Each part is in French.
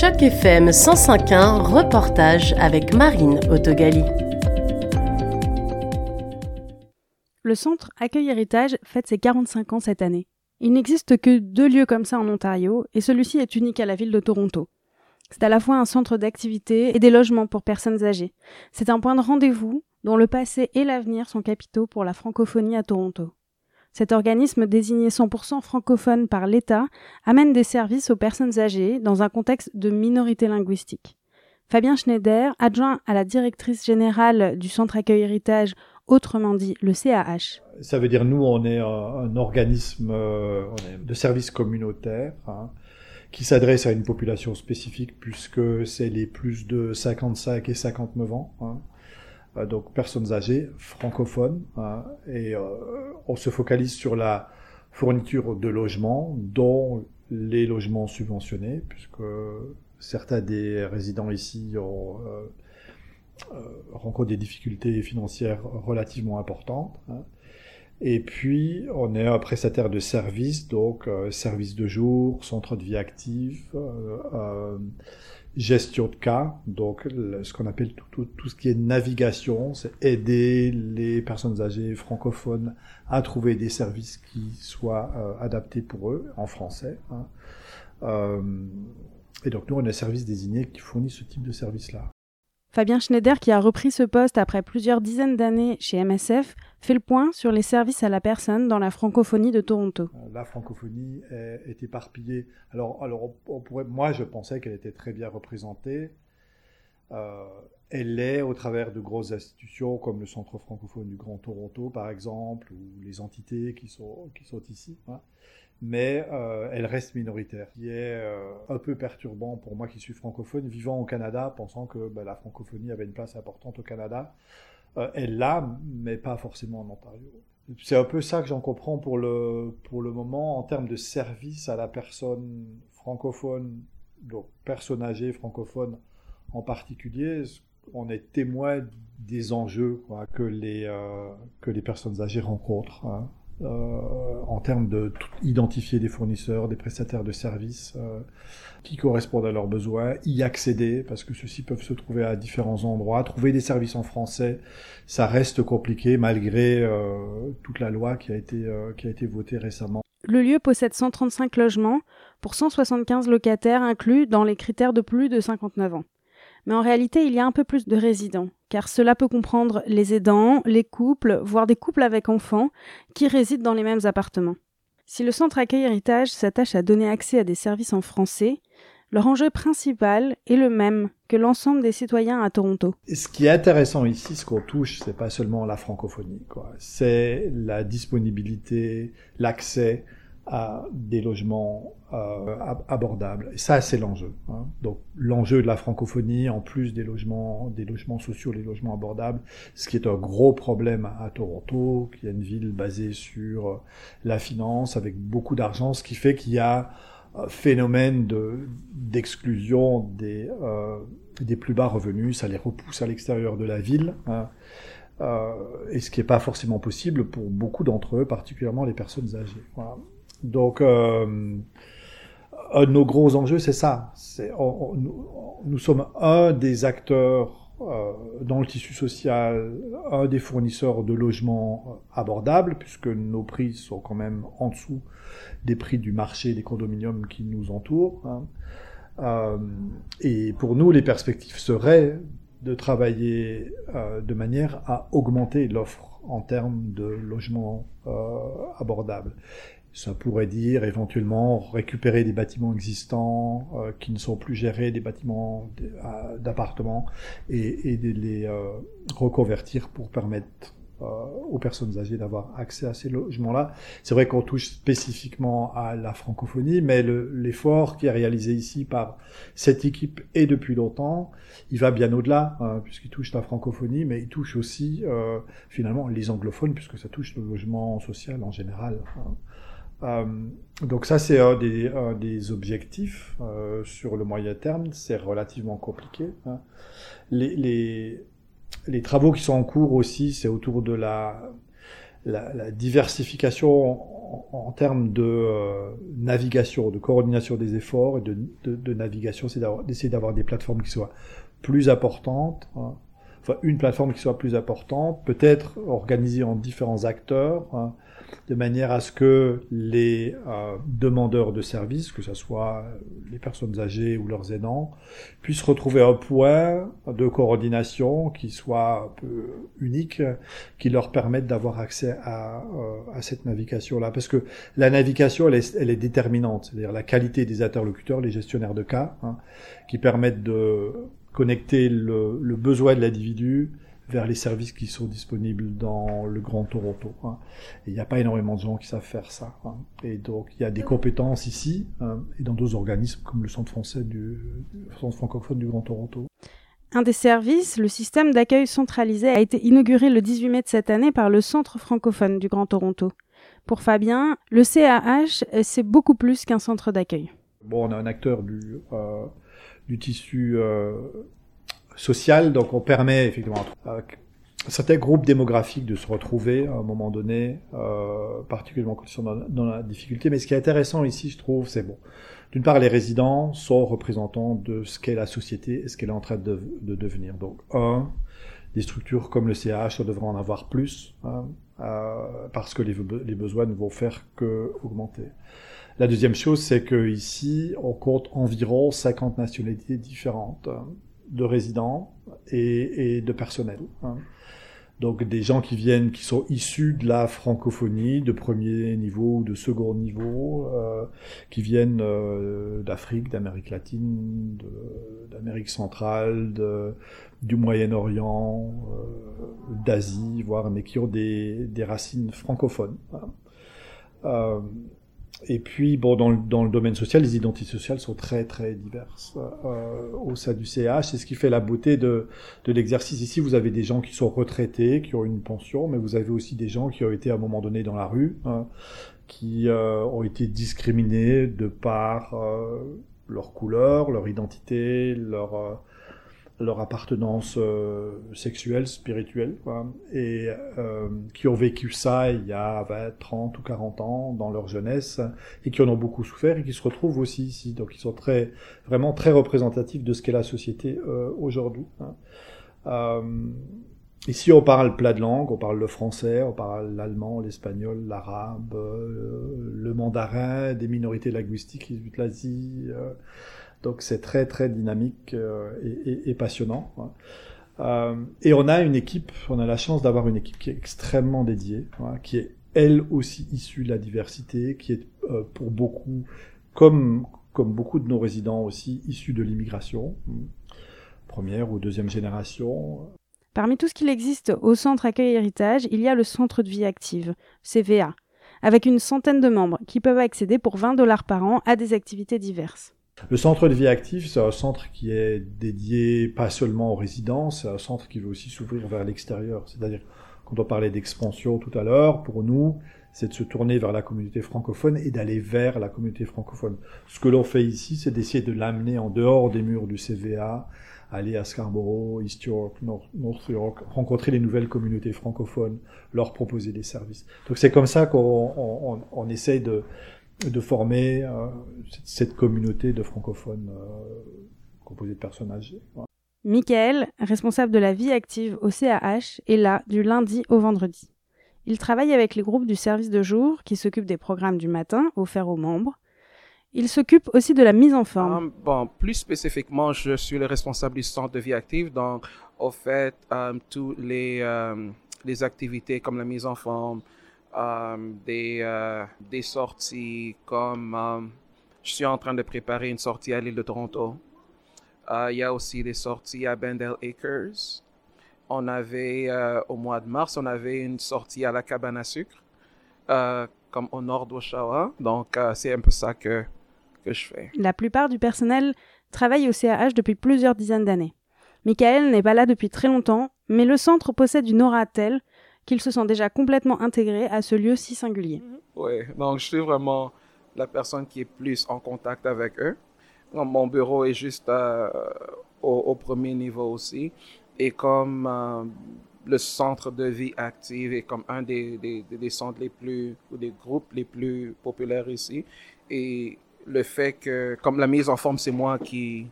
Choc FM 105.1, reportage avec Marine Autogali. Le centre Accueil Héritage fête ses 45 ans cette année. Il n'existe que deux lieux comme ça en Ontario, et celui-ci est unique à la ville de Toronto. C'est à la fois un centre d'activité et des logements pour personnes âgées. C'est un point de rendez-vous dont le passé et l'avenir sont capitaux pour la francophonie à Toronto. Cet organisme, désigné 100% francophone par l'État, amène des services aux personnes âgées dans un contexte de minorité linguistique. Fabien Schneider, adjoint à la directrice générale du Centre Accueil Héritage, autrement dit le CAH. Ça veut dire nous, on est un, organisme euh, de services communautaires hein, qui s'adresse à une population spécifique puisque c'est les plus de 55 et 59 ans. Hein. Euh, donc personnes âgées, francophones, hein, et euh, on se focalise sur la fourniture de logements, dont les logements subventionnés, puisque certains des résidents ici euh, rencontrent des difficultés financières relativement importantes. Hein. Et puis, on est un prestataire de services, donc services de jour, centre de vie active, euh, gestion de cas, donc ce qu'on appelle tout, tout, ce qui est navigation, c'est aider les personnes âgées francophones à trouver des services qui soient euh, adaptés pour eux en français. Hein. Euh, et donc nous, on a un service désigné qui fournit ce type de service-là. Fabien Schneider, qui a repris ce poste après plusieurs dizaines d'années chez MSF, fait le point sur les services à la personne dans la francophonie de Toronto. Euh, la francophonie est, éparpillée. Alors, alors on pourrait, moi, je pensais qu'elle était très bien représentée. Euh, elle l'est au travers de grosses institutions comme le Centre francophone du Grand Toronto, par exemple, ou les entités qui sont, qui sont ici. Hein mais euh, elle reste minoritaire, qui est euh, un peu perturbant pour moi qui suis francophone, vivant au Canada, pensant que bah, la francophonie avait une place importante au Canada. Euh, elle l'a, mais pas forcément en Ontario. C'est un peu ça que j'en comprends pour le, pour le moment en termes de service à la personne francophone, donc personne âgée francophone en particulier. On est témoin des enjeux que, les, que les personnes âgées rencontrent. Hein. Euh, en termes de identifier des fournisseurs, des prestataires de services euh, qui correspondent à leurs besoins, y accéder, parce que ceux-ci peuvent se trouver à différents endroits. Trouver des services en français, ça reste compliqué malgré euh, toute la loi qui a été, qui a été votée récemment. Le lieu possède 135 logements pour 175 locataires inclus dans les critères de plus de 59 ans. Mais en réalité, il y a un peu plus de résidents, car cela peut comprendre les aidants, les couples, voire des couples avec enfants, qui résident dans les mêmes appartements. Si le centre accueil héritage s'attache à donner accès à des services en français, leur enjeu principal est le même que l'ensemble des citoyens à Toronto. ce qui est intéressant ici, ce qu'on touche, c'est pas seulement la francophonie. C'est la disponibilité, l'accès à des logements euh, abordables. Ça, c'est l'enjeu. Hein. Donc, l'enjeu de la francophonie, en plus des logements, des logements sociaux, les logements abordables, ce qui est un gros problème à, Toronto, qui est une ville basée sur euh, la finance, avec beaucoup d'argent, ce qui fait qu'il y a un phénomène de d'exclusion des euh, des plus bas revenus, ça les repousse à l'extérieur de la ville. Hein. Euh, et ce qui n'est pas forcément possible pour beaucoup d'entre eux, particulièrement les personnes âgées. Voilà. Donc, euh, un de nos gros enjeux, c'est ça. nous, sommes un des acteurs euh, dans le tissu social, un des fournisseurs de logements abordables, puisque nos prix sont quand même en dessous des prix du marché des condominiums qui nous entourent. Hein. Euh, et pour nous, les perspectives seraient de travailler euh, de manière à augmenter l'offre en termes de logements euh, abordables. Ça pourrait dire éventuellement récupérer des bâtiments existants euh, qui ne sont plus gérés, des bâtiments d'appartements, et, et, de les euh, reconvertir pour permettre euh, aux personnes âgées d'avoir accès à ces logements-là. C'est vrai qu'on touche spécifiquement à la francophonie, mais l'effort qui est réalisé ici par cette équipe et depuis longtemps, il va bien au-delà, hein, puisqu'il touche la francophonie, mais il touche aussi finalement les anglophones, puisque ça touche le logement social en général. Hein. Euh, donc ça, c'est un des, des objectifs euh, sur le moyen terme. C'est relativement compliqué. Hein. Les, les, les, travaux qui sont en cours aussi, c'est autour de la, la, la, diversification en, termes de navigation, de coordination des efforts et de, de, navigation, c'est d'essayer d'avoir des plateformes qui soient plus importantes. Hein. Une plateforme qui soit plus importante, peut-être organisée en différents acteurs, hein, de manière à ce que les euh, demandeurs de services, que ce soit les personnes âgées ou leurs aidants, puissent retrouver un point de coordination qui soit un peu unique, qui leur permette d'avoir accès à, euh, à cette navigation-là. Parce que la navigation, elle est, elle est déterminante, c'est-à-dire la qualité des interlocuteurs, les gestionnaires de cas, hein, qui permettent de connecter le, le besoin de l'individu vers les services qui sont disponibles dans le Grand Toronto. Hein. Et il n'y a pas énormément de gens qui savent faire ça. Hein. Et donc il y a des compétences ici hein, et dans d'autres organismes comme le Centre français du, Centre francophone du Grand Toronto. Un des services, le système d'accueil centralisé, a été inauguré le 18 mai de cette année par le Centre francophone du Grand Toronto. Pour Fabien, le CAH, c'est beaucoup plus qu'un centre d'accueil. Bon, on a un acteur du, euh, du tissu euh, social, donc on permet effectivement à certains groupes démographiques de se retrouver à un moment donné, euh, particulièrement quand ils sont dans, la difficulté. Mais ce qui est intéressant ici, je trouve, c'est bon. D'une part, les résidents sont représentants de ce qu'est la société et ce qu'elle est en train de, devenir. Donc, un, des structures comme le CH, devrait en avoir plus, hein, euh, parce que les, besoins ne vont faire que augmenter. La deuxième chose, c'est que ici, on compte environ 50 nationalités différentes. Hein de résidents et, de personnel. Hein. Donc des gens qui viennent, qui sont issus de la francophonie de premier niveau ou de second niveau, euh, qui viennent euh, d'Afrique, d'Amérique latine, d'Amérique centrale, du Moyen-Orient, euh, d'Asie, voire mais qui ont des, racines francophones. Et puis, bon, dans le, dans le, domaine social, les identités sociales sont très, très diverses euh, au sein du CH. C'est ce qui fait la beauté de, de l'exercice. Ici, vous avez des gens qui sont retraités, qui ont une pension, mais vous avez aussi des gens qui ont été à un moment donné dans la rue, hein, qui euh, ont été discriminés de par euh, leur couleur, leur identité, leur euh, leur appartenance euh, sexuelle, spirituelle, quoi, et euh, qui ont vécu ça il y a 20, 30 ou 40 ans dans leur jeunesse, et qui en ont beaucoup souffert, et qui se retrouvent aussi ici. Donc ils sont très, vraiment très représentatifs de ce qu'est la société euh, aujourd'hui. Hein. Ici on parle plein de langues, on parle le français, on parle l'allemand, l'espagnol, l'arabe, le mandarin, des minorités linguistiques issues de l'Asie. Donc c'est très très dynamique euh, et, passionnant. Euh, et on a une équipe, on a la chance d'avoir une équipe qui est extrêmement dédiée, qui est elle aussi issue de la diversité, qui est euh, pour beaucoup, comme, comme beaucoup de nos résidents aussi, issus de l'immigration, première ou deuxième génération. Parmi tout ce qu'il existe au Centre Accueil Héritage, il y a le Centre de vie active, CVA, avec une centaine de membres qui peuvent accéder pour 20 dollars par an à des activités diverses. Le centre de vie active, c'est un centre qui est dédié pas seulement aux résidents, c'est un centre qui veut aussi s'ouvrir vers l'extérieur. C'est-à-dire, quand on parlait d'expansion tout à l'heure, pour nous, c'est de se tourner vers la communauté francophone et d'aller vers la communauté francophone. Ce que l'on fait ici, c'est d'essayer de l'amener en dehors des murs du CVA, aller à Scarborough, East York, North, York, rencontrer les nouvelles communautés francophones, leur proposer des services. Donc c'est comme ça qu'on on, on essaye de, de former euh, cette communauté de francophones euh, composée de personnes âgées. Michael, responsable de la vie active au CAH, est là du lundi au vendredi. Il travaille avec les groupes du service de jour qui s'occupent des programmes du matin offerts aux membres. Il s'occupe aussi de la mise en forme. Um, bon, plus spécifiquement, je suis le responsable du centre de vie active, donc au fait, um, toutes les, um, les activités comme la mise en forme, euh, des, euh, des sorties comme euh, je suis en train de préparer une sortie à l'île de Toronto. Il y a aussi des sorties à Bendel Acres. On avait, au mois de mars, on avait une sortie à la cabane à sucre, comme au nord d'Oshawa. Donc, c'est un peu ça que, que je fais. La plupart du personnel travaille au CAH depuis plusieurs dizaines d'années. Michael n'est pas là depuis très longtemps, mais le centre possède une aura telle qu'ils se sentent déjà complètement intégrés à ce lieu si singulier. Mhm. Oui, donc je suis vraiment la personne qui est plus en contact avec eux. Mon bureau est juste euh, au, premier niveau aussi. Et comme euh, le centre de vie active est comme un des, des, des centres les plus, ou des groupes les plus populaires ici. Et le fait que, comme la mise en forme, c'est moi qui,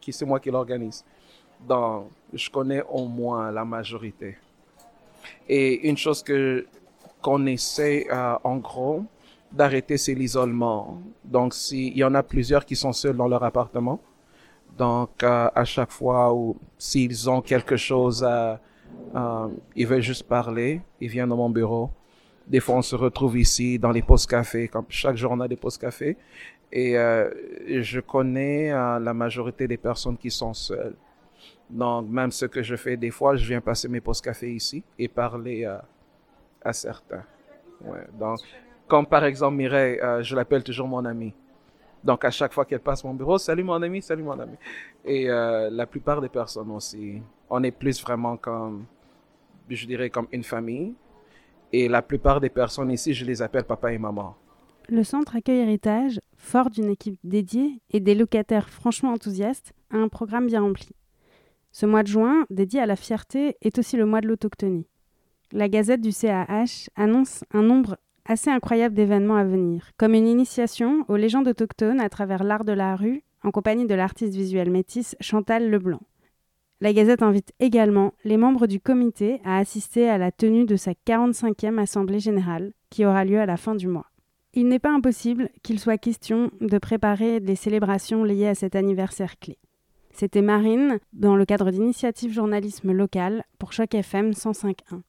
qui c'est moi qui l'organise. Donc, je connais au moins la majorité. Et une chose que qu'on essaie euh, en gros d'arrêter, c'est l'isolement. Donc, s'il y en a plusieurs qui sont seuls dans leur appartement, donc euh, à chaque fois ou s'ils ont quelque chose à, euh, ils veulent juste parler, ils viennent dans mon bureau. Des fois, on se retrouve ici dans les postes café. Comme chaque jour, on a des postes café. Et euh, je connais euh, la majorité des personnes qui sont seules. Donc, même ce que je fais des fois, je viens passer mes postes café ici et parler à, à certains. Donc, comme par exemple Mireille, euh, je l'appelle toujours mon ami. Donc, à chaque fois qu'elle passe mon bureau, salut mon ami, salut mon ami. Et euh, la plupart des personnes aussi, on est plus vraiment comme, je dirais, comme une famille. Et la plupart des personnes ici, je les appelle papa et maman. Le centre Accueil Héritage, fort d'une équipe dédiée et des locataires franchement enthousiastes, a un programme bien rempli. Ce mois de juin, dédié à la fierté, est aussi le mois de l'autochtonie. La Gazette du CAH annonce un nombre assez incroyable d'événements à venir, comme une initiation aux légendes autochtones à travers l'art de la rue, en compagnie de l'artiste visuel métisse Chantal Leblanc. La Gazette invite également les membres du comité à assister à la tenue de sa 45e Assemblée générale, qui aura lieu à la fin du mois. Il n'est pas impossible qu'il soit question de préparer des célébrations liées à cet anniversaire clé. C'était Marine, dans le cadre d'initiative journalisme local pour Choc FM 105.1.